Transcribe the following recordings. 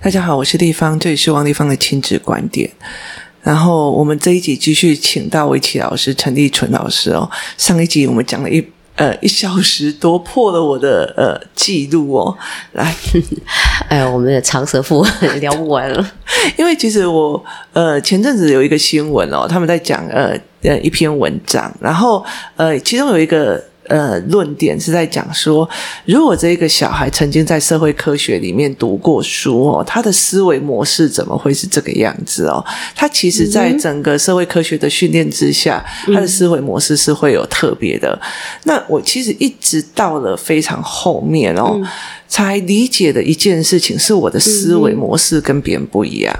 大家好，我是立方，这里是王立方的亲子观点。然后我们这一集继续请到围棋老师陈立纯老师哦。上一集我们讲了一呃一小时多，破了我的呃记录哦。来，哎呀，我们的长舌妇 聊不完了。因为其实我呃前阵子有一个新闻哦，他们在讲呃呃一篇文章，然后呃其中有一个。呃，论点是在讲说，如果这个小孩曾经在社会科学里面读过书哦，他的思维模式怎么会是这个样子哦？他其实，在整个社会科学的训练之下，嗯、他的思维模式是会有特别的。那我其实一直到了非常后面哦，嗯、才理解的一件事情，是我的思维模式跟别人不一样。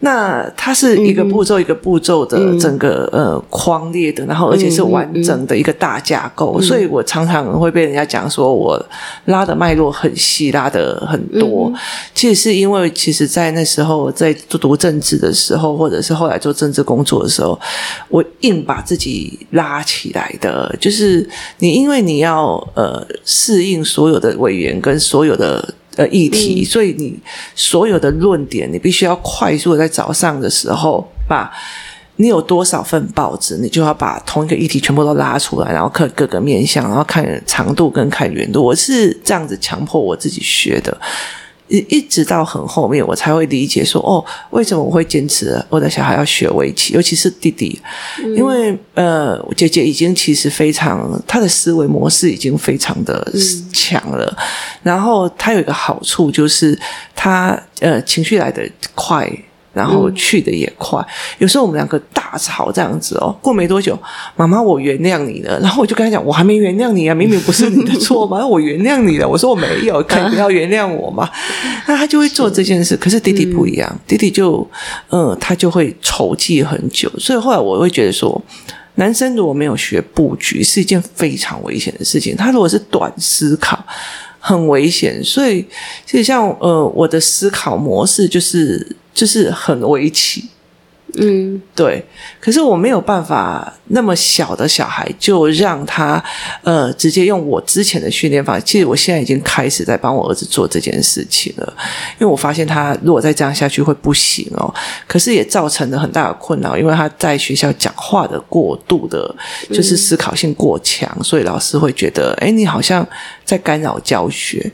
那它是一个步骤一个步骤的整个、嗯、呃框列的，然后而且是完整的一个大架构，嗯嗯、所以我常常会被人家讲说我拉的脉络很细，拉的很多。嗯、其实是因为其实，在那时候在读政治的时候，或者是后来做政治工作的时候，我硬把自己拉起来的，就是你因为你要呃适应所有的委员跟所有的。呃，议题，所以你所有的论点，你必须要快速的在早上的时候，把你有多少份报纸，你就要把同一个议题全部都拉出来，然后看各个面向，然后看长度跟看远度。我是这样子强迫我自己学的。一一直到很后面，我才会理解说，哦，为什么我会坚持我的小孩要学围棋，尤其是弟弟，嗯、因为呃，姐姐已经其实非常，她的思维模式已经非常的强了，嗯、然后她有一个好处就是她呃情绪来得快。然后去的也快，嗯、有时候我们两个大吵这样子哦，过没多久，妈妈我原谅你了，然后我就跟他讲，我还没原谅你啊，明明不是你的错嘛，我原谅你了，我说我没有，可以不要原谅我嘛，那他就会做这件事。可是弟弟不一样，嗯、弟弟就嗯，他就会筹计很久，所以后来我会觉得说，男生如果没有学布局，是一件非常危险的事情。他如果是短思考，很危险。所以所以像呃，我的思考模式就是。就是很围棋，嗯，对。可是我没有办法那么小的小孩就让他呃直接用我之前的训练法。其实我现在已经开始在帮我儿子做这件事情了，因为我发现他如果再这样下去会不行哦。可是也造成了很大的困扰，因为他在学校讲话的过度的，就是思考性过强，嗯，所以老师会觉得，诶，你好像在干扰教学。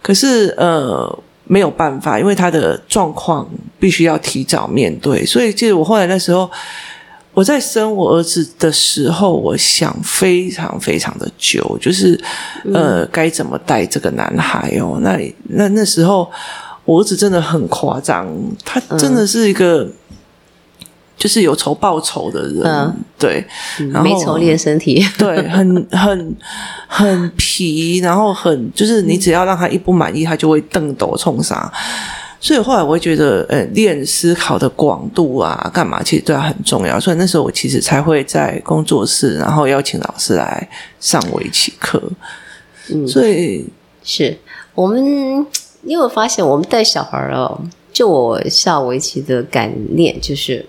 可是呃。没有办法，因为他的状况必须要提早面对，所以其实我后来那时候我在生我儿子的时候，我想非常非常的久，就是呃该怎么带这个男孩哦。那那那时候我儿子真的很夸张，他真的是一个。嗯就是有仇报仇的人，嗯、对，然后没仇练身体，对，很很很皮，然后很就是你只要让他一不满意，他就会瞪斗冲杀。所以后来我会觉得，呃，练思考的广度啊，干嘛其实对他很重要。所以那时候我其实才会在工作室，然后邀请老师来上围棋课。嗯，所以是我们，因为我发现我们带小孩哦，就我下围棋的感念就是。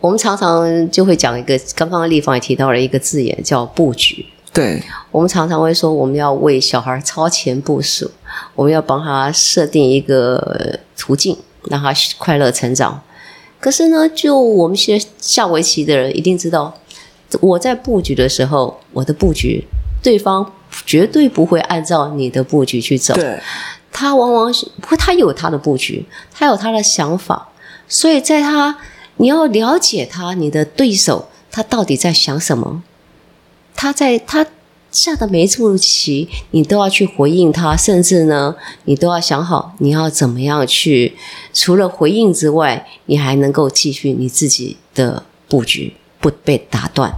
我们常常就会讲一个，刚刚丽芳也提到了一个字眼，叫布局。对，我们常常会说，我们要为小孩超前部署，我们要帮他设定一个途径，让他快乐成长。可是呢，就我们学下围棋的人一定知道，我在布局的时候，我的布局，对方绝对不会按照你的布局去走。对，他往往不，他有他的布局，他有他的想法，所以在他。你要了解他，你的对手他到底在想什么？他在他下的每一步棋，你都要去回应他，甚至呢，你都要想好你要怎么样去，除了回应之外，你还能够继续你自己的布局，不被打断。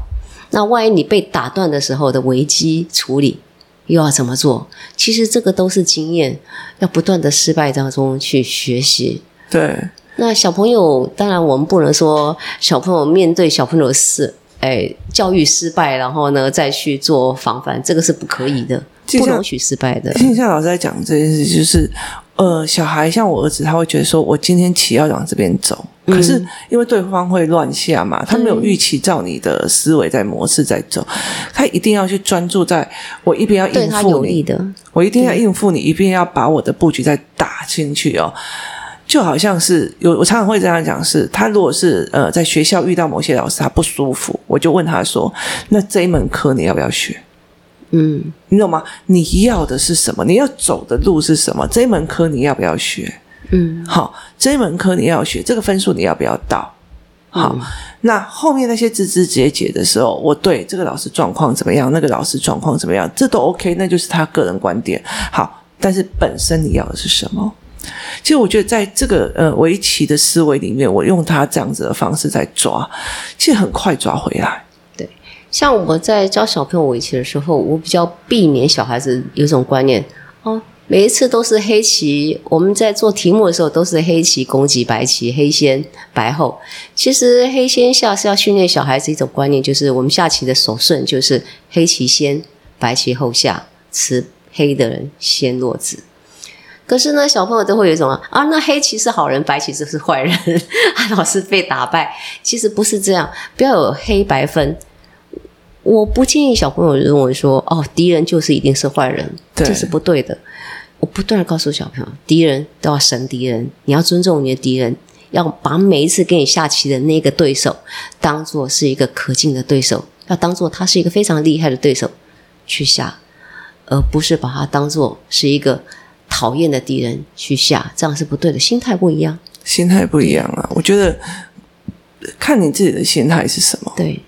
那万一你被打断的时候的危机处理又要怎么做？其实这个都是经验，要不断的失败当中去学习。对。那小朋友，当然我们不能说小朋友面对小朋友是，哎，教育失败，然后呢再去做防范，这个是不可以的，不容许失败的。听夏老师在讲这件事，就是，呃，小孩像我儿子，他会觉得说，我今天起要往这边走，嗯、可是因为对方会乱下嘛，他没有预期照你的思维在模式在走，他一定要去专注在我一边要应付你的，我一定要应付你，一边要把我的布局再打进去哦。就好像是有我常常会这样讲，是他如果是呃在学校遇到某些老师他不舒服，我就问他说，那这一门课你要不要学？嗯，你懂吗？你要的是什么？你要走的路是什么？这一门课你要不要学？嗯，好，这一门课你要学，这个分数你要不要到？好，嗯、那后面那些枝枝节节的时候，我对这个老师状况怎么样？那个老师状况怎么样？这都 OK，那就是他个人观点。好，但是本身你要的是什么？其实我觉得在这个呃围棋的思维里面，我用他这样子的方式在抓，其实很快抓回来。对像我在教小朋友围棋的时候，我比较避免小孩子有种观念哦，每一次都是黑棋。我们在做题目的时候都是黑棋攻击白棋，黑先白后。其实黑先下是要训练小孩子一种观念，就是我们下棋的手顺就是黑棋先，白棋后下，吃黑的人先落子。可是呢，小朋友都会有一种啊，啊，那黑棋是好人，白棋就是坏人，老是被打败。其实不是这样，不要有黑白分。我不建议小朋友认为说，哦，敌人就是一定是坏人，这是不对的。我不断的告诉小朋友，敌人都要审敌人，你要尊重你的敌人，要把每一次跟你下棋的那个对手当做是一个可敬的对手，要当做他是一个非常厉害的对手去下，而不是把他当做是一个讨厌的敌人去下，这样是不对的，心态不一样，心态不一样啊。我觉得看你自己的心态是什么，对。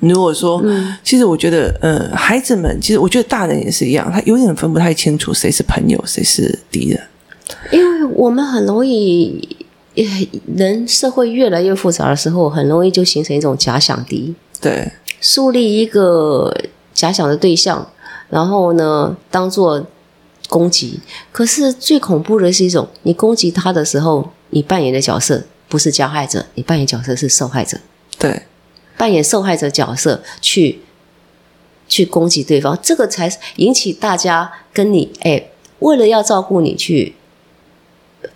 如果说，嗯、其实我觉得，呃，孩子们，其实我觉得大人也是一样，他有点分不太清楚谁是朋友，谁是敌人。因为我们很容易，人社会越来越复杂的时候，很容易就形成一种假想敌。对，树立一个假想的对象，然后呢，当做攻击。可是最恐怖的是一种，你攻击他的时候，你扮演的角色不是加害者，你扮演角色是受害者。对。扮演受害者角色去去攻击对方，这个才引起大家跟你哎，为了要照顾你去，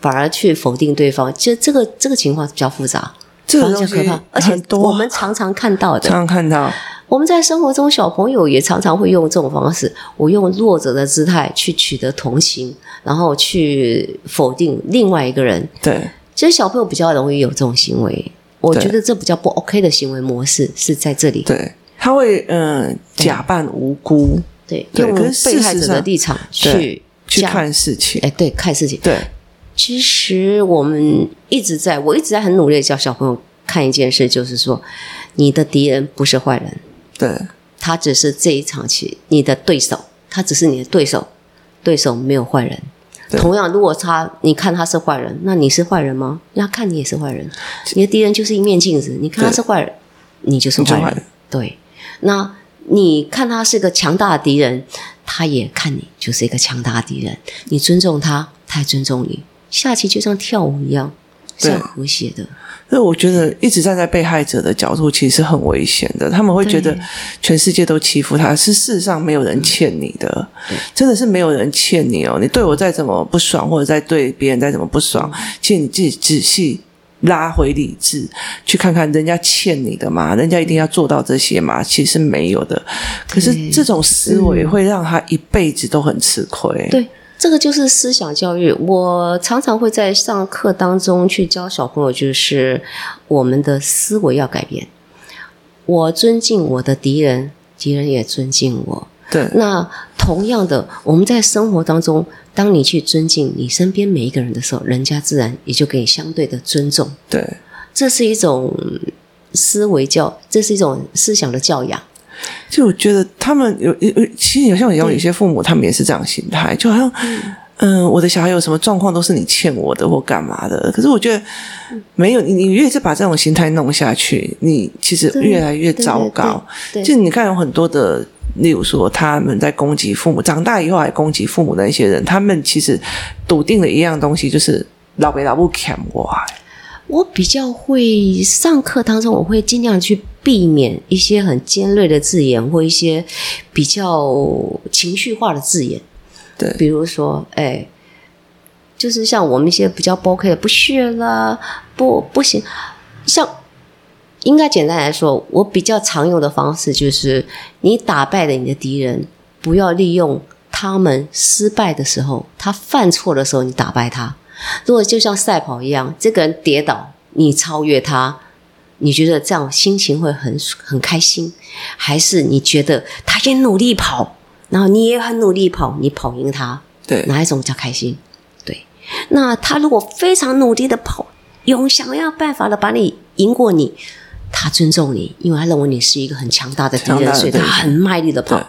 反而去否定对方。其实这个这个情况比较复杂，这个东西可怕，而且我们常常看到的，常常看到。我们在生活中，小朋友也常常会用这种方式，我用弱者的姿态去取得同情，然后去否定另外一个人。对，其实小朋友比较容易有这种行为。我觉得这比较不 OK 的行为模式是在这里。对，他会嗯、呃、假扮无辜，对，对用被害者的立场去去看事情。哎，对，看事情。对，其实我们一直在，我一直在很努力的教小朋友看一件事，就是说，你的敌人不是坏人，对，他只是这一场棋你的对手，他只是你的对手，对手没有坏人。同样，如果他你看他是坏人，那你是坏人吗？那看你也是坏人。你的敌人就是一面镜子，你看他是坏人，你就是坏人。坏人对，那你看他是个强大的敌人，他也看你就是一个强大的敌人。你尊重他，他也尊重你。下棋就像跳舞一样，是很和谐的。所以我觉得一直站在被害者的角度，其实是很危险的。他们会觉得全世界都欺负他，是事实上没有人欠你的，真的是没有人欠你哦。你对我再怎么不爽，或者再对别人再怎么不爽，其实你自己仔细拉回理智，去看看人家欠你的嘛，人家一定要做到这些嘛，其实没有的。可是这种思维会让他一辈子都很吃亏。对。这个就是思想教育。我常常会在上课当中去教小朋友，就是我们的思维要改变。我尊敬我的敌人，敌人也尊敬我。对。那同样的，我们在生活当中，当你去尊敬你身边每一个人的时候，人家自然也就给你相对的尊重。对。这是一种思维教，这是一种思想的教养。就我觉得他们有有，其实好像有有些父母，他们也是这样心态，就好像，嗯、呃，我的小孩有什么状况都是你欠我的或干嘛的。可是我觉得没有，你你越是把这种心态弄下去，你其实越来越糟糕。就你看，有很多的，例如说他们在攻击父母，长大以后还攻击父母的那些人，他们其实笃定了一样东西，就是老爸老母欠我。我比较会上课当中，我会尽量去避免一些很尖锐的字眼，或一些比较情绪化的字眼。对，比如说，哎，就是像我们一些比较不 OK 的，不屑啦，不不行。像应该简单来说，我比较常用的方式就是，你打败了你的敌人，不要利用他们失败的时候，他犯错的时候，你打败他。如果就像赛跑一样，这个人跌倒，你超越他，你觉得这样心情会很很开心，还是你觉得他也努力跑，然后你也很努力跑，你跑赢他？对，哪一种叫开心？对，那他如果非常努力的跑，用想要办法的把你赢过你，他尊重你，因为他认为你是一个很强大的敌人，所以他很卖力的跑。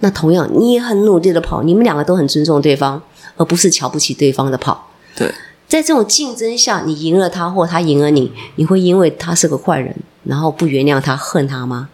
那同样，你也很努力的跑，你们两个都很尊重对方，而不是瞧不起对方的跑。对，在这种竞争下，你赢了他，或他赢了你，你会因为他是个坏人，然后不原谅他、恨他吗？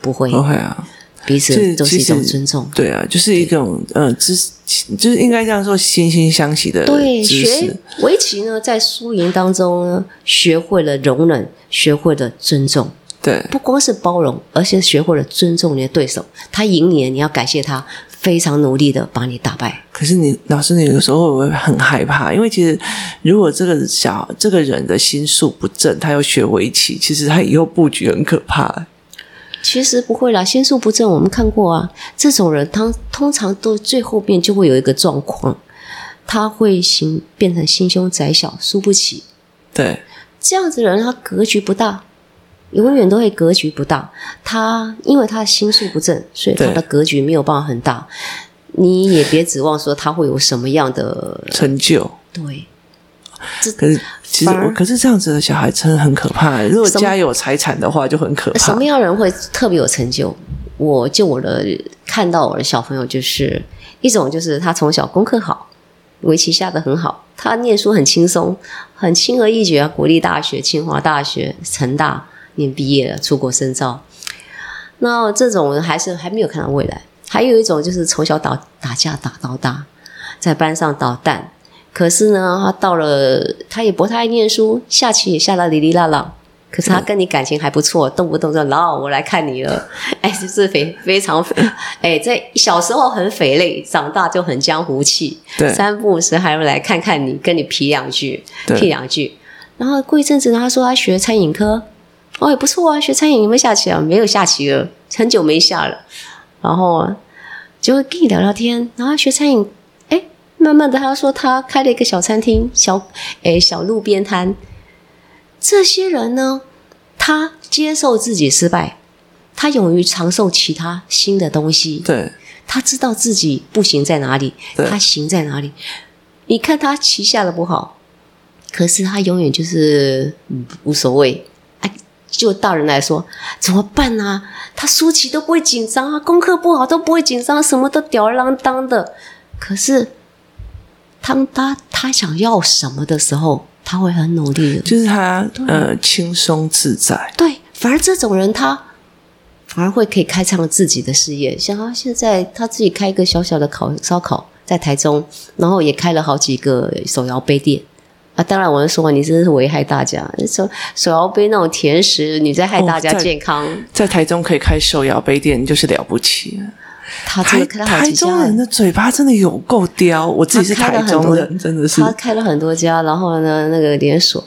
不会，不会啊。彼此都是一种尊重，对啊，就是一种呃知识，就是应该这样说，惺惺相惜的对，学围棋呢，在输赢当中呢，学会了容忍，学会了尊重，对，不光是包容，而且学会了尊重你的对手。他赢你了，你要感谢他，非常努力的把你打败。可是你老师，你有时候会不会很害怕？因为其实如果这个小这个人的心术不正，他要学围棋，其实他以后布局很可怕。其实不会啦，心术不正，我们看过啊。这种人，他通常都最后面就会有一个状况，他会心变成心胸窄小，输不起。对，这样子的人，他格局不大，永远都会格局不大。他因为他的心术不正，所以他的格局没有办法很大。你也别指望说他会有什么样的成就。对。可是，其实我可是这样子的小孩真的很可怕。如果家有财产的话，就很可怕。什么样的人会特别有成就？我就我的看到我的小朋友，就是一种就是他从小功课好，围棋下得很好，他念书很轻松，很轻而易举啊。国立大学、清华大学、成大念毕业了，出国深造。那这种人还是还没有看到未来。还有一种就是从小打打架打到大，在班上捣蛋。可是呢，他到了，他也不太爱念书，下棋也下得哩哩啦啦。可是他跟你感情还不错，动不动就老我来看你了，哎，就是非非常，哎，在小时候很匪类，长大就很江湖气。对，三不五时还会来看看你，跟你皮两句，屁两句。然后过一阵子，他说他学餐饮科，哦，也不错啊，学餐饮有没有下棋啊？没有下棋了，很久没下了。然后就会跟你聊聊天，然后学餐饮。哎慢慢的，他说他开了一个小餐厅，小哎小路边摊。这些人呢，他接受自己失败，他勇于尝试其他新的东西。对，他知道自己不行在哪里，他行在哪里。你看他棋下的不好，可是他永远就是嗯无所谓。哎，就大人来说，怎么办啊？他输棋都不会紧张啊，功课不好都不会紧张，什么都吊儿郎当的。可是。当他他想要什么的时候，他会很努力的，就是他呃轻松自在。对，反而这种人他反而会可以开创自己的事业。像他现在他自己开一个小小的烤烧烤，在台中，然后也开了好几个手摇杯店啊。当然，我是说你真的是危害大家，手手摇杯那种甜食，你在害大家健康。哦，在，在台中可以开手摇杯店，就是了不起。他真的开了好几家。台中人的嘴巴真的有够刁，我自己是台中人，真的是。他开了很多家，然后呢，那个连锁。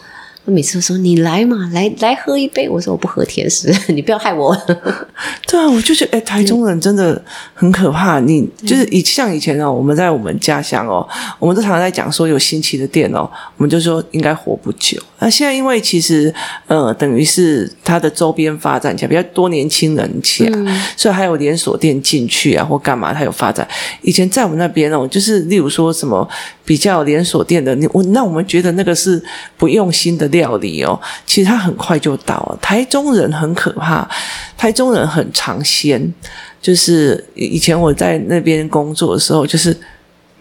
我每次都说你来嘛，来来喝一杯。我说我不喝甜食，你不要害我。对啊，我就觉得哎，台中人真的很可怕。你就是以像以前哦，我们在我们家乡哦，我们都常常在讲说有新奇的店哦，我们就说应该活不久。那现在因为其实呃，等于是它的周边发展起来比较多年轻人起来，嗯、所以还有连锁店进去啊或干嘛，它有发展。以前在我们那边哦，就是例如说什么比较连锁店的，你我那我们觉得那个是不用心的。料理哦，其实他很快就到了。台中人很可怕，台中人很尝鲜。就是以前我在那边工作的时候，就是。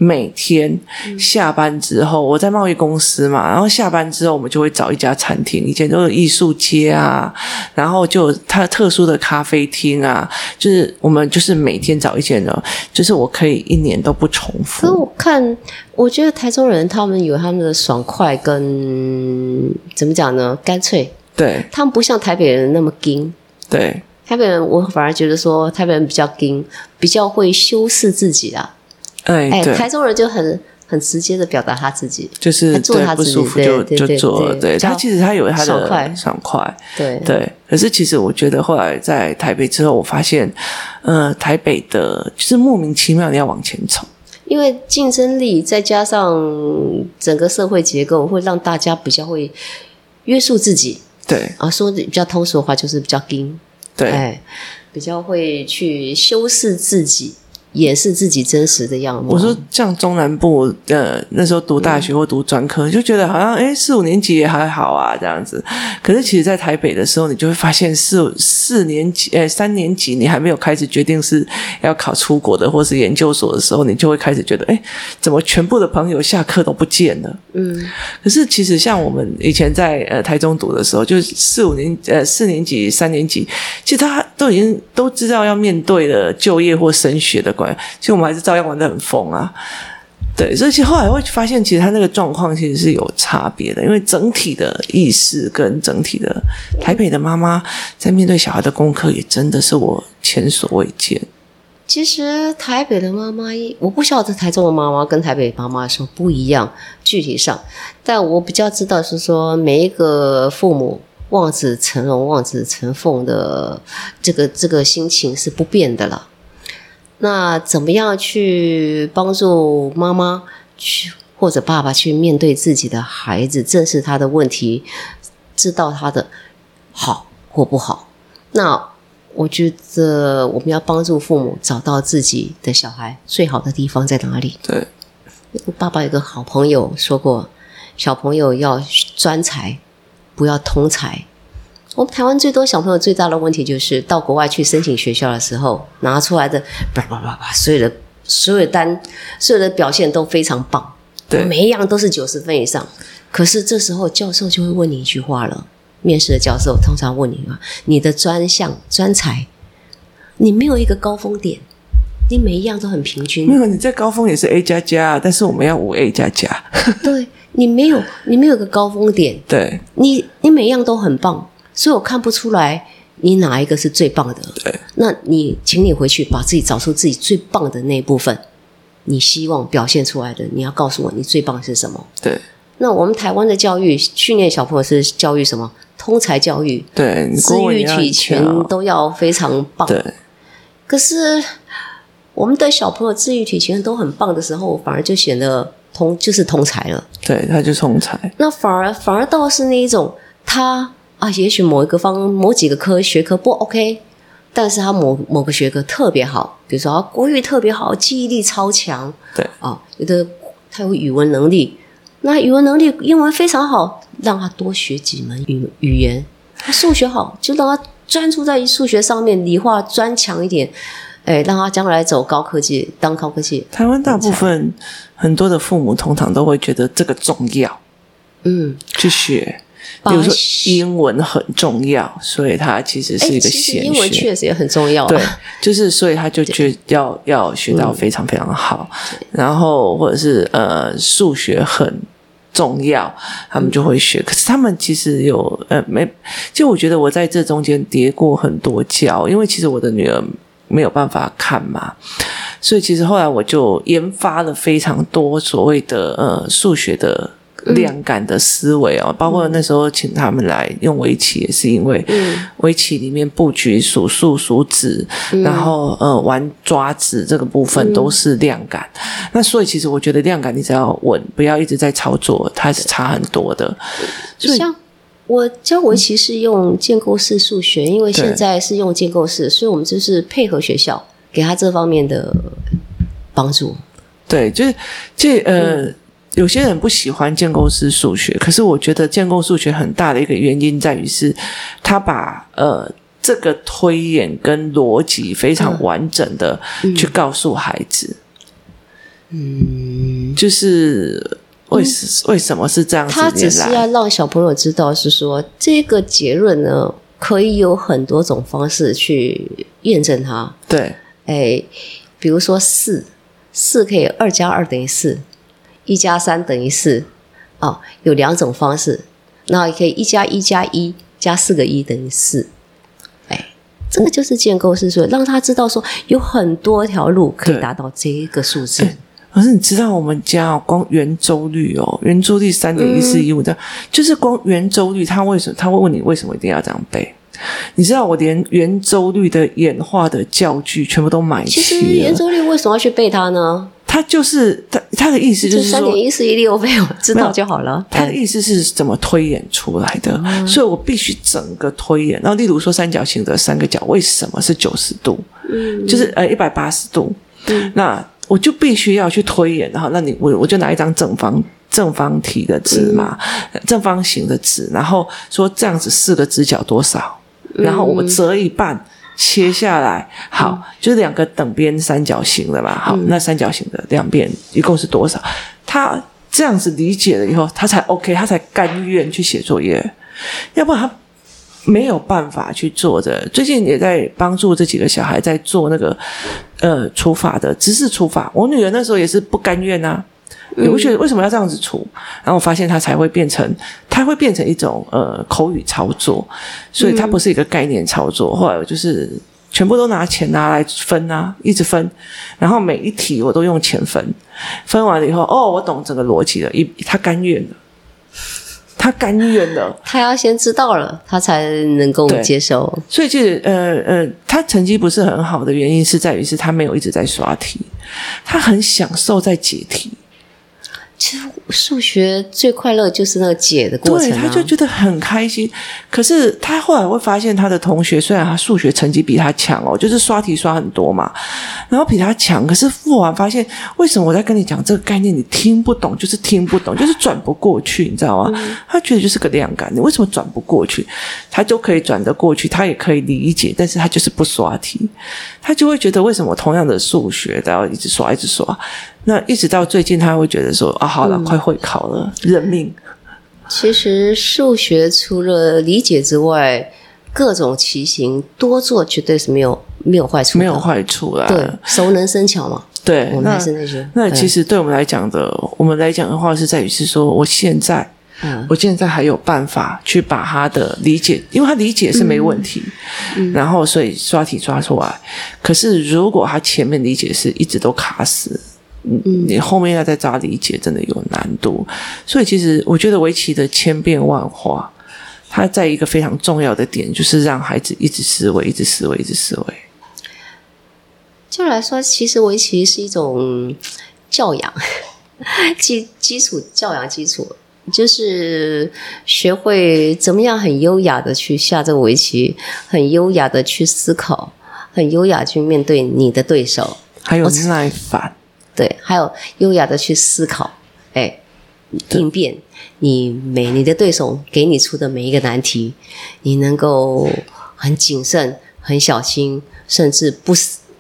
每天下班之后，我在贸易公司嘛，然后下班之后，我们就会找一家餐厅。以前都有艺术街啊，然后就有它特殊的咖啡厅啊，就是我们就是每天找一间的，就是我可以一年都不重复。可我看，我觉得台中人他们有他们的爽快跟怎么讲呢？干脆，对，他们不像台北人那么硬。对，台北人我反而觉得说台北人比较硬，比较会修饰自己啊。哎，哎，台中人就很很直接的表达他自己，就是做他自己不舒服就就做了。对，他其实他有他的爽快，爽快对对。可是其实我觉得后来在台北之后，我发现，呃，台北的就是莫名其妙的要往前冲，因为竞争力再加上整个社会结构，会让大家比较会约束自己。对啊，说的比较通俗的话，就是比较硬。对，哎，比较会去修饰自己。也是自己真实的样貌。我说像中南部，呃，那时候读大学或读专科，嗯、就觉得好像哎四五年级也还好啊这样子。可是其实，在台北的时候，你就会发现四四年级，诶三年级你还没有开始决定是要考出国的或是研究所的时候，你就会开始觉得，哎怎么全部的朋友下课都不见了？嗯。可是其实像我们以前在呃台中读的时候，就是四五年呃四年级、三年级，其实他都已经都知道要面对的就业或升学的。其实我们还是照样玩得很疯啊，对，所以其实后来会发现，其实他那个状况其实是有差别的，因为整体的意识跟整体的台北的妈妈在面对小孩的功课，也真的是我前所未见。其实台北的妈妈，我不晓得台中的妈妈跟台北妈妈说不一样，具体上，但我比较知道是说，每一个父母望子成龙、望子成凤的这个这个心情是不变的了。那怎么样去帮助妈妈去或者爸爸去面对自己的孩子，正视他的问题，知道他的好或不好？那我觉得我们要帮助父母找到自己的小孩最好的地方在哪里。对，爸爸有个好朋友说过，小朋友要专才，不要通才。我们台湾最多小朋友最大的问题就是到国外去申请学校的时候，拿出来的叭叭叭叭，所有的所有的单，所有的表现都非常棒，对，每一样都是九十分以上。可是这时候教授就会问你一句话了，面试的教授通常问你啊，你的专项专才，你没有一个高峰点，你每一样都很平均。没有，你在高峰也是 A 加加，但是我们要五 A 加加。对，你没有，你没有个高峰点，对，你你每一样都很棒。所以我看不出来你哪一个是最棒的。对，那你请你回去把自己找出自己最棒的那一部分，你希望表现出来的，你要告诉我你最棒是什么？对。那我们台湾的教育训练小朋友是教育什么？通才教育。对，智育体全都要非常棒。对。可是我们的小朋友自育体全都很棒的时候，反而就显得通就是通才了。对，他就通才。那反而反而倒是那一种他。啊，也许某一个方某几个科学科不 OK，但是他某某个学科特别好，比如说他国语特别好，记忆力超强。对啊，有的他有语文能力，那语文能力英文非常好，让他多学几门语语言。他数学好，就让他专注在数学上面，理化专强一点，哎，让他将来走高科技，当高科技。台湾大部分很多的父母通常都会觉得这个重要，嗯，去学。比如说英文很重要，所以他其实是一个先学。英文确实也很重要啊。对，就是所以他就觉得要要学到非常非常好，然后或者是呃数学很重要，他们就会学。可是他们其实有呃没，就我觉得我在这中间跌过很多跤，因为其实我的女儿没有办法看嘛，所以其实后来我就研发了非常多所谓的呃数学的。量感的思维哦，包括那时候请他们来用围棋，也是因为围棋里面布局数数数子，嗯、然后呃玩抓子这个部分都是量感。嗯、那所以其实我觉得量感你只要稳，不要一直在操作，它是差很多的。所以像我教围棋是用建构式数学，因为现在是用建构式，所以我们就是配合学校给他这方面的帮助。对，就是这呃。嗯有些人不喜欢建构式数学，可是我觉得建构数学很大的一个原因在于是，他把呃这个推演跟逻辑非常完整的去告诉孩子，嗯，就是为什为什么是这样子？他只是要让小朋友知道，是说这个结论呢，可以有很多种方式去验证它。对，哎，比如说四，四可以二加二等于四。一加三等于四，哦，有两种方式，那也可以一加一加一加四个一等于四，哎，这个就是建构式说，让他知道说有很多条路可以达到这个数字。可是你知道我们家哦，光圆周率哦，圆周率三点一四一五的，就是光圆周率，他为什么他会问你为什么一定要这样背？你知道我连圆周率的演化的教具全部都买齐了。其实圆周率为什么要去背它呢？他就是他他的意思就是说三点一四一六背，我知道就好了。他的意思是怎么推演出来的？嗯、所以我必须整个推演。然后，例如说三角形的三个角为什么是九十度？嗯，就是呃一百八十度。嗯，那我就必须要去推演。然后，那你我我就拿一张正方正方体的纸嘛，嗯、正方形的纸，然后说这样子四个直角多少？然后我折一半。切下来，好，嗯、就是两个等边三角形的嘛。好，嗯、那三角形的两边一共是多少？他这样子理解了以后，他才 OK，他才甘愿去写作业。要不然他没有办法去做的。最近也在帮助这几个小孩在做那个呃除法的知识除法。我女儿那时候也是不甘愿啊。我觉得为什么要这样子出？然后我发现它才会变成，它会变成一种呃口语操作，所以它不是一个概念操作。后来我就是全部都拿钱拿来分啊，一直分，然后每一题我都用钱分，分完了以后，哦，我懂整个逻辑了，一他甘愿了，他甘愿了，他要先知道了，他才能够接受。所以其实呃呃，他成绩不是很好的原因是在于是他没有一直在刷题，他很享受在解题。其实数学最快乐就是那个解的过程啊，对，他就觉得很开心。可是他后来会发现，他的同学虽然他数学成绩比他强哦，就是刷题刷很多嘛，然后比他强，可是复完发现，为什么我在跟你讲这个概念，你听不懂，就是听不懂，就是转不过去，你知道吗？嗯、他觉得就是个量感，你为什么转不过去？他就可以转得过去，他也可以理解，但是他就是不刷题，他就会觉得为什么同样的数学都要一直刷，一直刷。那一直到最近，他会觉得说啊，好了，嗯、快会考了，认命。其实数学除了理解之外，各种题型多做绝对是没有没有坏处，没有坏处啦。对，熟能生巧嘛。对，我们还是那些。那其实对我们来讲的，嗯、我们来讲的话是在于是说，我现在，嗯，我现在还有办法去把他的理解，因为他理解是没问题，嗯，然后所以刷题刷出来。可是如果他前面理解是一直都卡死。嗯，你后面要再找理解，真的有难度。所以其实我觉得围棋的千变万化，它在一个非常重要的点，就是让孩子一直思维，一直思维，一直思维。就来说，其实围棋是一种教养，基基础教养基础，就是学会怎么样很优雅的去下这个围棋，很优雅的去思考，很优雅去面对你的对手，还有耐烦。对，还有优雅的去思考，哎，应变你每你的对手给你出的每一个难题，你能够很谨慎、很小心，甚至不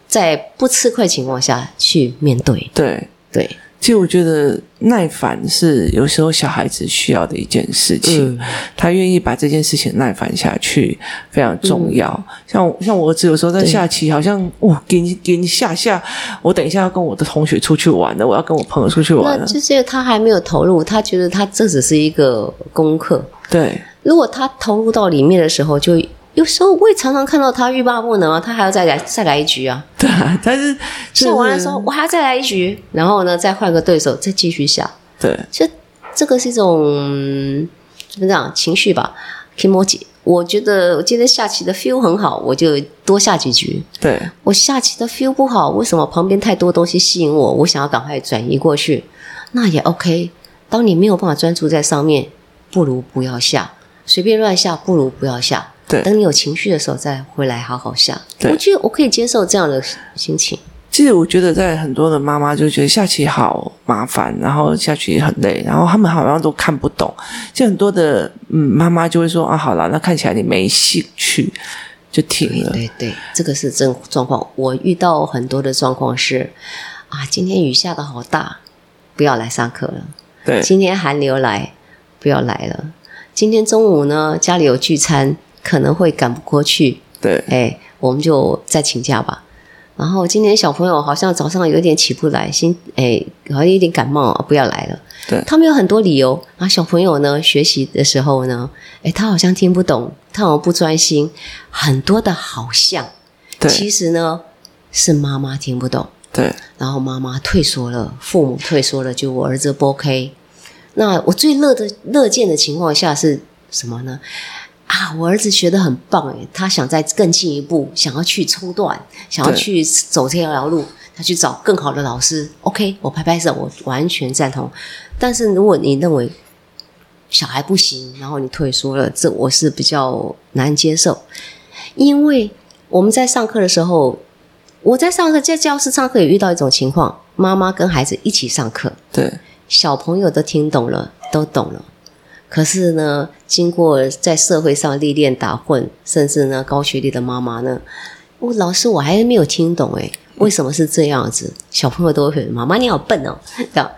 在不吃亏情况下去面对。对对。对其实我觉得耐烦是有时候小孩子需要的一件事情，嗯、他愿意把这件事情耐烦下去非常重要。嗯、像像我儿子有时候在下棋，好像哦，给你给你下下，我等一下要跟我的同学出去玩了，我要跟我朋友出去玩了。就是他还没有投入，他觉得他这只是一个功课。对，如果他投入到里面的时候，就。有时候我也常常看到他欲罢不能啊，他还要再来再来一局啊。对啊，但是下完的时候我还要再来一局，然后呢再换个对手再继续下。对，其实这个是一种怎么讲情绪吧？kimochi，我觉得我今天下棋的 feel 很好，我就多下几局。对，我下棋的 feel 不好，为什么旁边太多东西吸引我？我想要赶快转移过去，那也 OK。当你没有办法专注在上面，不如不要下，随便乱下，不如不要下。对，等你有情绪的时候再回来好好下。对，我觉得我可以接受这样的心情。其实我觉得，在很多的妈妈就觉得下棋好麻烦，然后下棋也很累，然后他们好像都看不懂。就很多的嗯妈妈就会说啊，好了，那看起来你没兴趣，就停了。对对，对，这个是真状况。我遇到很多的状况是啊，今天雨下的好大，不要来上课了。对，今天寒流来，不要来了。今天中午呢，家里有聚餐。可能会赶不过去，对，哎，我们就再请假吧。然后今年小朋友好像早上有点起不来，心哎，好像有点感冒，不要来了。对，他们有很多理由。然后小朋友呢，学习的时候呢，哎，他好像听不懂，他好像不专心，很多的好像，对，其实呢是妈妈听不懂，对，然后妈妈退缩了，父母退缩了，就我儿子不 OK。那我最乐的乐见的情况下是什么呢？啊，我儿子学得很棒诶，他想再更进一步，想要去冲段，想要去走这条路，他去找更好的老师。OK，我拍拍手，我完全赞同。但是如果你认为小孩不行，然后你退缩了，这我是比较难接受。因为我们在上课的时候，我在上课在教室上课也遇到一种情况：妈妈跟孩子一起上课，对，小朋友都听懂了，都懂了。可是呢，经过在社会上历练打混，甚至呢高学历的妈妈呢，我老师我还是没有听懂诶，为什么是这样子？小朋友都会说：“妈妈你好笨哦。”这样，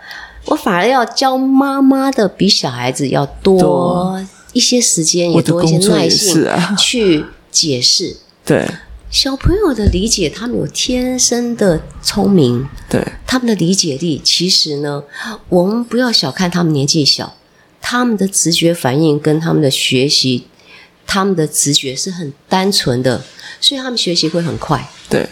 我反而要教妈妈的比小孩子要多一些时间，也多一些耐心 去解释。对小朋友的理解，他们有天生的聪明，对他们的理解力，其实呢，我们不要小看他们年纪小。他们的直觉反应跟他们的学习，他们的直觉是很单纯的，所以他们学习会很快。对，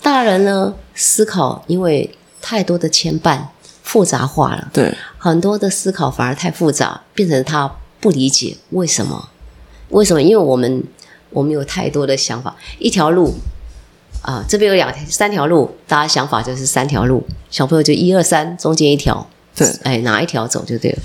大人呢，思考因为太多的牵绊，复杂化了。对，很多的思考反而太复杂，变成他不理解为什么？为什么？因为我们我们有太多的想法，一条路啊，这边有两条、三条路，大家想法就是三条路，小朋友就一二三，中间一条。对，哎，哪一条走就对了。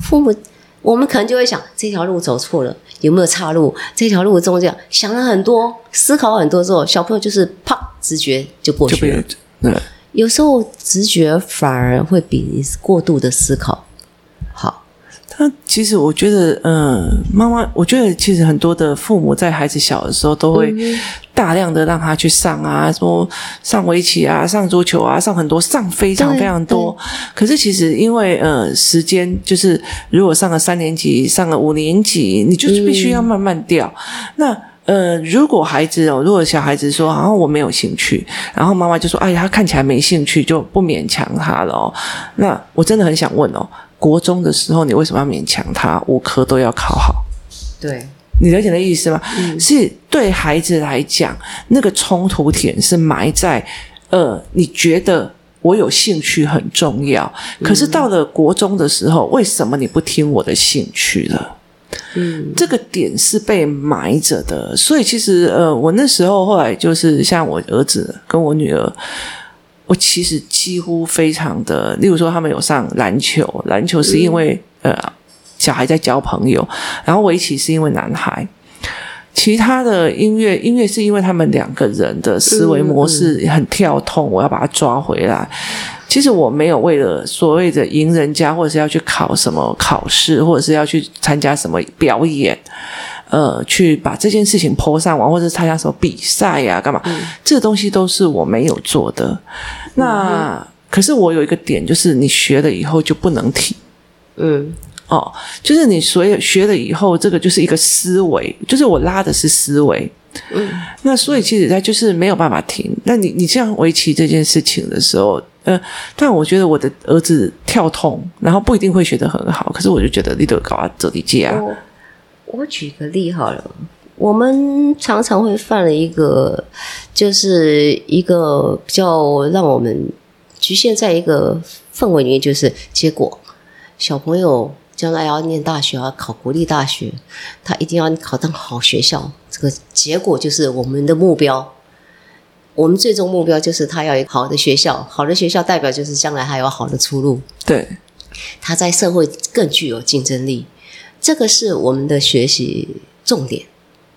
父母，我们可能就会想，这条路走错了，有没有岔路？这条路中间想了很多，思考很多之后，小朋友就是啪，直觉就过去了。对，有时候直觉反而会比过度的思考好。他其实，我觉得，嗯，妈妈，我觉得其实很多的父母在孩子小的时候都会大量的让他去上啊，说上围棋啊，上足球啊，上很多，上非常非常多。可是其实因为呃时间就是，如果上了三年级，上了五年级，你就是必须要慢慢掉。嗯、那呃，如果孩子哦，如果小孩子说，好像我没有兴趣，然后妈妈就说，哎呀，他看起来没兴趣，就不勉强他了哦。那我真的很想问哦。国中的时候，你为什么要勉强他五科都要考好？对，你了解的意思吗？嗯，是对孩子来讲，那个冲突点是埋在呃，你觉得我有兴趣很重要，可是到了国中的时候，为什么你不听我的兴趣了？嗯，这个点是被埋着的，所以其实呃，我那时候后来就是像我儿子跟我女儿。我其实几乎非常的，例如说他们有上篮球，篮球是因为、嗯、呃小孩在交朋友，然后围棋是因为男孩，其他的音乐音乐是因为他们两个人的思维模式很跳痛，我要把他抓回来。其实我没有为了所谓的赢人家，或者是要去考什么考试，或者是要去参加什么表演。呃，去把这件事情 po 上网，或者参加什么比赛呀、啊，干嘛？嗯、这个东西都是我没有做的。那、嗯、可是我有一个点，就是你学了以后就不能停。嗯，哦，就是你所有学了以后，这个就是一个思维，就是我拉的是思维。嗯，那所以其实它就是没有办法停。那你你这样围棋这件事情的时候，呃，但我觉得我的儿子跳痛，然后不一定会学得很好，可是我就觉得你都搞啊，走地界啊。哦我举个例好了，我们常常会犯了一个，就是一个比较让我们局限在一个氛围里面，就是结果小朋友将来要念大学，要考国立大学，他一定要考上好学校，这个结果就是我们的目标。我们最终目标就是他要有好的学校，好的学校代表就是将来还有好的出路，对，他在社会更具有竞争力。这个是我们的学习重点，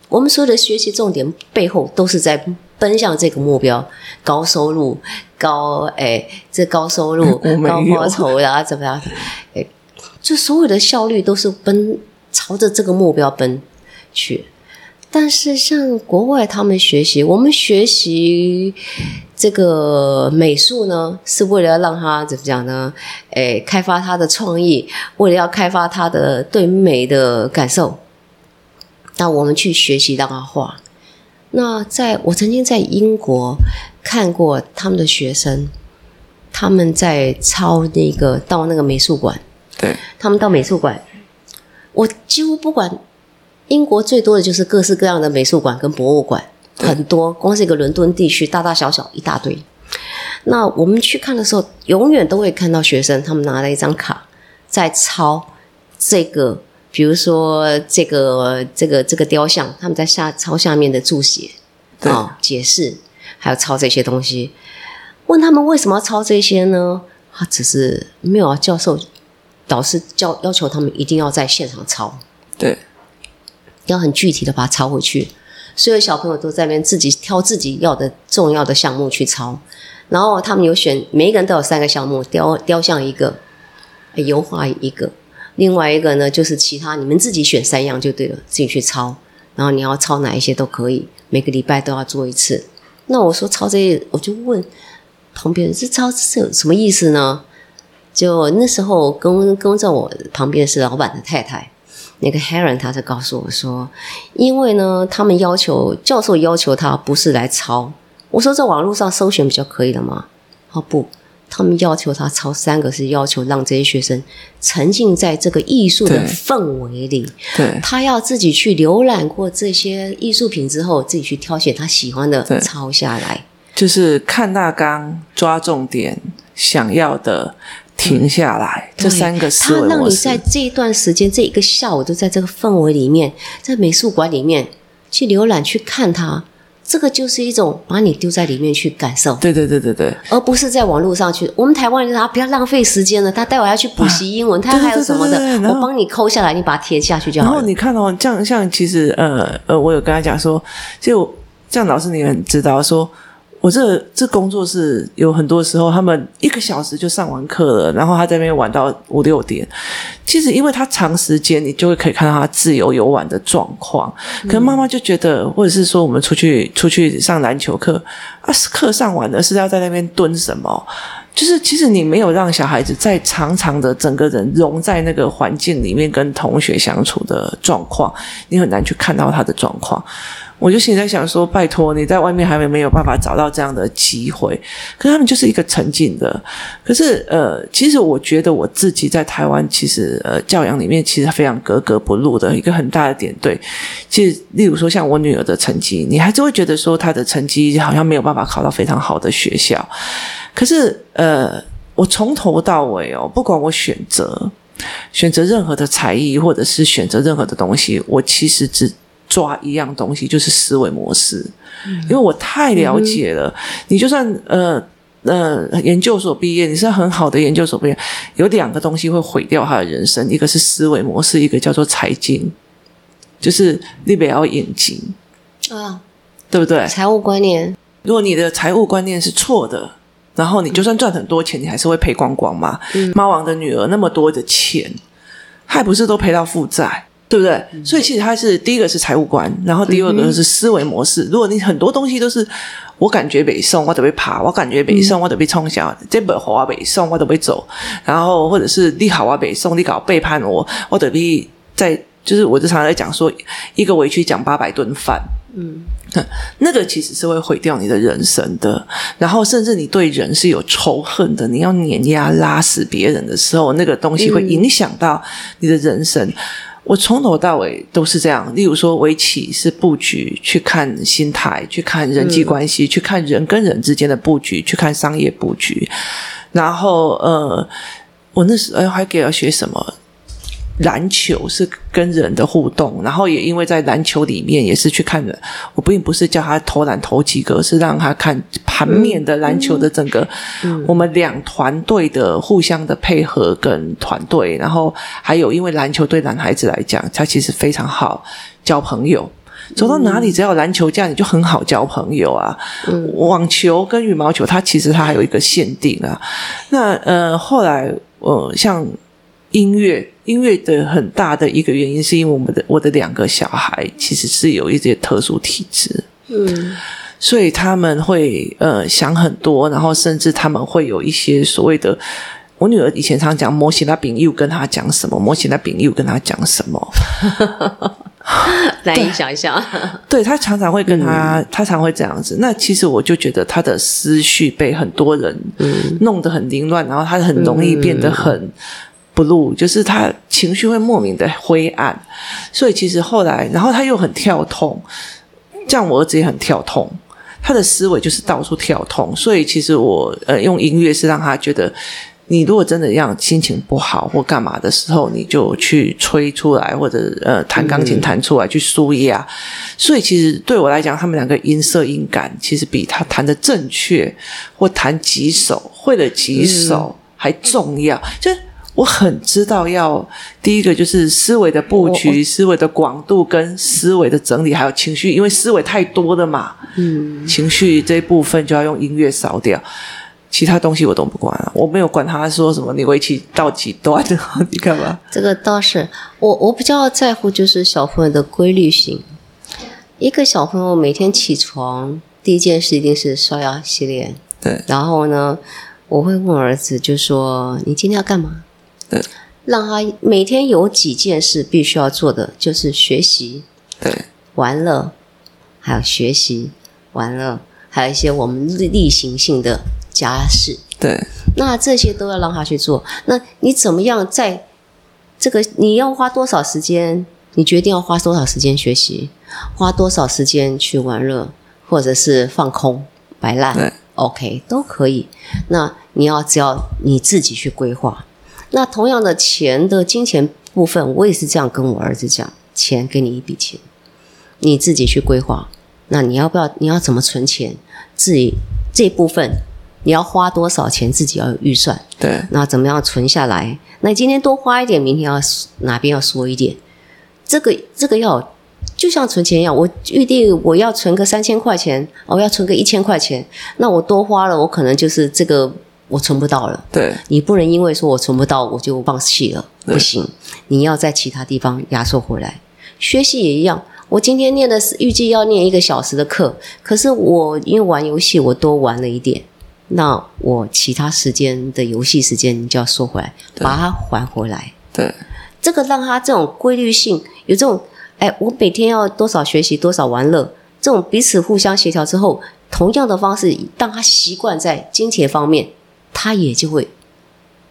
我们所有的学习重点背后都是在奔向这个目标：高收入、高哎，这高收入、高报酬啊，怎么样？哎，就所有的效率都是奔朝着这个目标奔去。但是像国外他们学习，我们学习。这个美术呢，是为了要让他怎么讲呢？诶，开发他的创意，为了要开发他的对美的感受。那我们去学习让他画。那在我曾经在英国看过他们的学生，他们在抄那个到那个美术馆，对，他们到美术馆，我几乎不管英国最多的就是各式各样的美术馆跟博物馆。很多，光是一个伦敦地区，大大小小一大堆。那我们去看的时候，永远都会看到学生他们拿了一张卡在抄这个，比如说这个这个这个雕像，他们在下抄下面的注解啊、哦、解释，还有抄这些东西。问他们为什么要抄这些呢？他只是没有啊，教授、导师教要求他们一定要在现场抄，对，要很具体的把它抄回去。所有小朋友都在那边自己挑自己要的重要的项目去抄，然后他们有选，每一个人都有三个项目：雕雕像一个，油画一个，另外一个呢就是其他，你们自己选三样就对了，自己去抄。然后你要抄哪一些都可以，每个礼拜都要做一次。那我说抄这些，我就问旁边人：这抄是有什么意思呢？就那时候跟跟在我旁边是老板的太太。那个 Helen 他就告诉我说，因为呢，他们要求教授要求他不是来抄。我说在网络上搜寻比较可以了吗？哦不，他们要求他抄三个，是要求让这些学生沉浸在这个艺术的氛围里。对，他要自己去浏览过这些艺术品之后，自己去挑选他喜欢的抄下来。就是看大纲，抓重点，想要的。停下来，这三个。他让你在这一段时间，这一个下午都在这个氛围里面，在美术馆里面去浏览、去看它。这个就是一种把你丢在里面去感受。对对对对对，而不是在网络上去。我们台湾人啊，不要浪费时间了。他待会要去补习英文，他还有什么的，我帮你抠下来，你把它贴下去就好了。然后你看哦，这样像其实呃呃，我有跟他讲说，就这样，老师你很知道说。我这这工作室有很多时候，他们一个小时就上完课了，然后他在那边玩到五六点。其实，因为他长时间，你就会可以看到他自由游玩的状况。可能妈妈就觉得，或者是说，我们出去出去上篮球课啊，课上完了是要在那边蹲什么？就是其实你没有让小孩子在长长的整个人融在那个环境里面跟同学相处的状况，你很难去看到他的状况。我就现在想说，拜托你在外面还没没有办法找到这样的机会，可是他们就是一个沉浸的。可是呃，其实我觉得我自己在台湾，其实呃教养里面其实非常格格不入的一个很大的点。对，其实例如说像我女儿的成绩，你还是会觉得说她的成绩好像没有办法考到非常好的学校。可是呃，我从头到尾哦，不管我选择选择任何的才艺，或者是选择任何的东西，我其实只。抓一样东西就是思维模式，因为我太了解了。嗯、你就算呃呃研究所毕业，你是很好的研究所毕业，有两个东西会毁掉他的人生，一个是思维模式，一个叫做财经，就是你不要眼睛啊，对不对？财务观念，如果你的财务观念是错的，然后你就算赚很多钱，你还是会赔光光嘛。嗯、猫王的女儿那么多的钱，还不是都赔到负债？对不对？嗯、所以其实它是第一个是财务观，然后第二个是思维模式。嗯、如果你很多东西都是我感觉北宋，我得被爬；我感觉北宋，我得被冲下。这本好啊，北宋我得被走。然后或者是你好啊，北宋你搞背叛我，我得被在就是我就常常在讲说，一个委屈讲八百顿饭。嗯，那个其实是会毁掉你的人生的。然后甚至你对人是有仇恨的，你要碾压拉死别人的时候，那个东西会影响到你的人生。嗯我从头到尾都是这样。例如说，围棋是布局，去看心态，去看人际关系，去看人跟人之间的布局，去看商业布局。然后，呃，我那时候还给了学什么？篮球是跟人的互动，然后也因为在篮球里面也是去看人。我并不是叫他投篮投几个，是让他看盘面的篮球的整个我们两团队的互相的配合跟团队，然后还有因为篮球对男孩子来讲，他其实非常好交朋友。走到哪里只要篮球架，你就很好交朋友啊。网球跟羽毛球，它其实它还有一个限定啊。那呃后来呃像。音乐，音乐的很大的一个原因，是因为我们的我的两个小孩其实是有一些特殊体质，嗯，所以他们会呃想很多，然后甚至他们会有一些所谓的，我女儿以前常讲模型那饼又跟她讲什么，模型那饼又跟她讲什么，难以想象。对，她常常会跟他，嗯、他常会这样子。那其实我就觉得她的思绪被很多人弄得很凌乱，然后她很容易变得很。嗯 blue 就是他情绪会莫名的灰暗，所以其实后来，然后他又很跳痛，这样我儿子也很跳痛，他的思维就是到处跳痛，所以其实我呃用音乐是让他觉得。你如果真的让心情不好或干嘛的时候，你就去吹出来，或者呃弹钢琴弹出来去舒压。所以其实对我来讲，他们两个音色音感其实比他弹的正确或弹几首会了几首还重要。就我很知道要第一个就是思维的布局、思维的广度跟思维的整理，还有情绪，因为思维太多了嘛。嗯，情绪这一部分就要用音乐扫掉。其他东西我都不管了，我没有管他说什么，你围棋到几段，你干嘛？这个倒是我，我比较在乎就是小朋友的规律性。一个小朋友每天起床第一件事一定是刷牙洗脸，对。然后呢，我会问儿子，就说你今天要干嘛？对。让他每天有几件事必须要做的，就是学习，对，玩乐，还有学习，玩乐，还有一些我们例行性的。家事，对，那这些都要让他去做。那你怎么样在这个你要花多少时间？你决定要花多少时间学习，花多少时间去玩乐，或者是放空摆烂？对，OK，都可以。那你要只要你自己去规划。那同样的钱的金钱部分，我也是这样跟我儿子讲：钱给你一笔钱，你自己去规划。那你要不要？你要怎么存钱？自己这部分。你要花多少钱，自己要有预算。对，那怎么样存下来？那你今天多花一点，明天要哪边要缩一点？这个这个要就像存钱一样，我预定我要存个三千块钱，我要存个一千块钱，那我多花了，我可能就是这个我存不到了。对，你不能因为说我存不到，我就放弃了，不行，你要在其他地方压缩回来。学习也一样，我今天念的是预计要念一个小时的课，可是我因为玩游戏，我多玩了一点。那我其他时间的游戏时间，你就要收回来，把它还回来。对，这个让他这种规律性，有这种，哎，我每天要多少学习，多少玩乐，这种彼此互相协调之后，同样的方式，让他习惯在金钱方面，他也就会，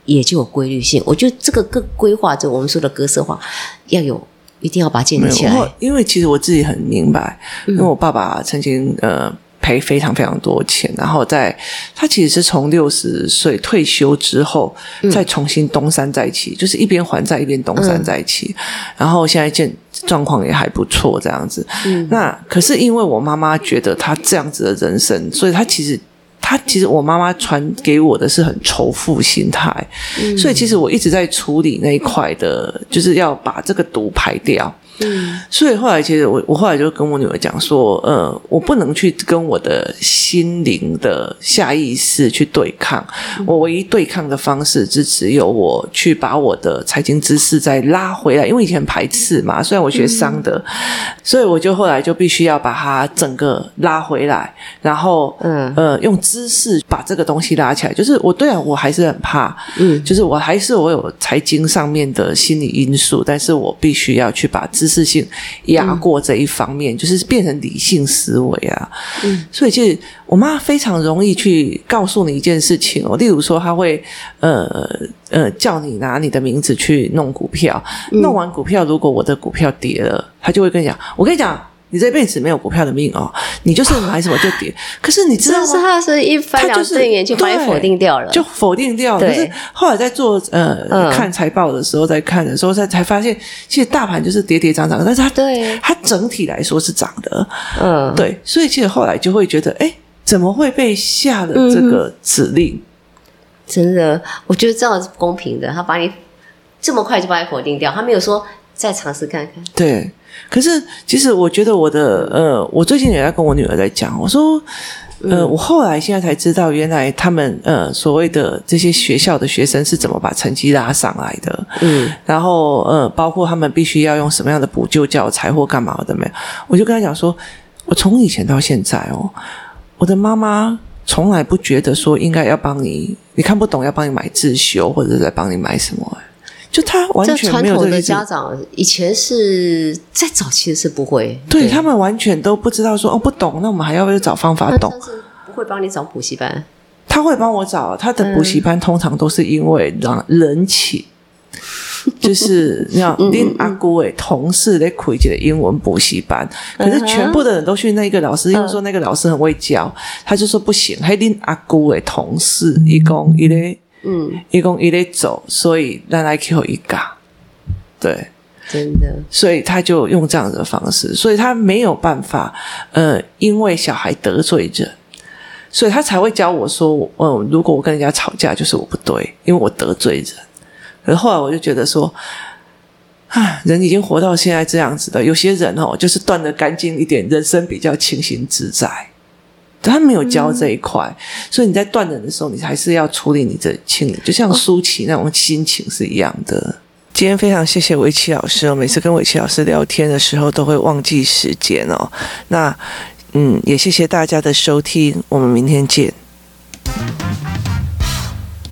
也就有规律性。我觉得这个个规划，就我们说的格式化，要有，一定要把它建立起来。因为其实我自己很明白，因为我爸爸曾经呃。赔非常非常多钱，然后在他其实是从六十岁退休之后，再重新东山再起，嗯、就是一边还债一边东山再起，嗯、然后现在见状况也还不错这样子。嗯、那可是因为我妈妈觉得他这样子的人生，所以他其实他其实我妈妈传给我的是很仇富心态，嗯、所以其实我一直在处理那一块的，就是要把这个毒排掉。嗯，所以后来其实我我后来就跟我女儿讲说，呃，我不能去跟我的心灵的下意识去对抗，我唯一对抗的方式，就只有我去把我的财经知识再拉回来，因为以前排斥嘛，虽然我学商的，嗯、所以我就后来就必须要把它整个拉回来，然后嗯。呃用知识把这个东西拉起来，就是我对啊，我还是很怕，嗯，就是我还是我有财经上面的心理因素，但是我必须要去把知知识性压过这一方面，嗯、就是变成理性思维啊。嗯，所以其实我妈非常容易去告诉你一件事情哦，例如说，她会呃呃叫你拿你的名字去弄股票，嗯、弄完股票，如果我的股票跌了，她就会跟你讲，我跟你讲。你这辈子没有股票的命哦，你就是买什么就跌。可是你知道吗？是他是一翻两瞪眼就把你否定掉了，就否定掉了。可是后来在做呃、嗯、看财报的时候，在看的时候才才发现，其实大盘就是跌跌涨涨，但是它对它整体来说是涨的。嗯，对，所以其实后来就会觉得，哎，怎么会被下了这个指令？嗯、真的，我觉得这样是不公平的。他把你这么快就把你否定掉，他没有说再尝试看看。对。可是，其实我觉得我的呃，我最近也在跟我女儿在讲，我说，呃，嗯、我后来现在才知道，原来他们呃所谓的这些学校的学生是怎么把成绩拉上来的，嗯，然后呃，包括他们必须要用什么样的补救教材或干嘛的没有，我就跟他讲说，我从以前到现在哦，我的妈妈从来不觉得说应该要帮你，你看不懂要帮你买自修或者在帮你买什么。就他完全没有这个。传统的家长以前是在早期的是不会，对，对。他们完全都不知道说哦不懂，那我们还要不要找方法懂？不会帮你找补习班，他会帮我找他的补习班，通常都是因为让人请，就是你要恁阿姑诶同事在开一个英文补习班，可是全部的人都去那个老师，因为说那个老师很会教，他就说不行，还恁阿姑诶同事一共一咧，嗯，一共一咧走，所以咱来扣一个，对。真的，所以他就用这样的方式，所以他没有办法，呃，因为小孩得罪人，所以他才会教我说，嗯，如果我跟人家吵架，就是我不对，因为我得罪人。而后来我就觉得说，啊，人已经活到现在这样子的，有些人哦，就是断的干净一点，人生比较清醒自在。他没有教这一块，嗯、所以你在断人的时候，你还是要处理你的心理，就像舒淇那种心情是一样的。今天非常谢谢维琪老师哦，每次跟维琪老师聊天的时候都会忘记时间哦。那嗯，也谢谢大家的收听，我们明天见。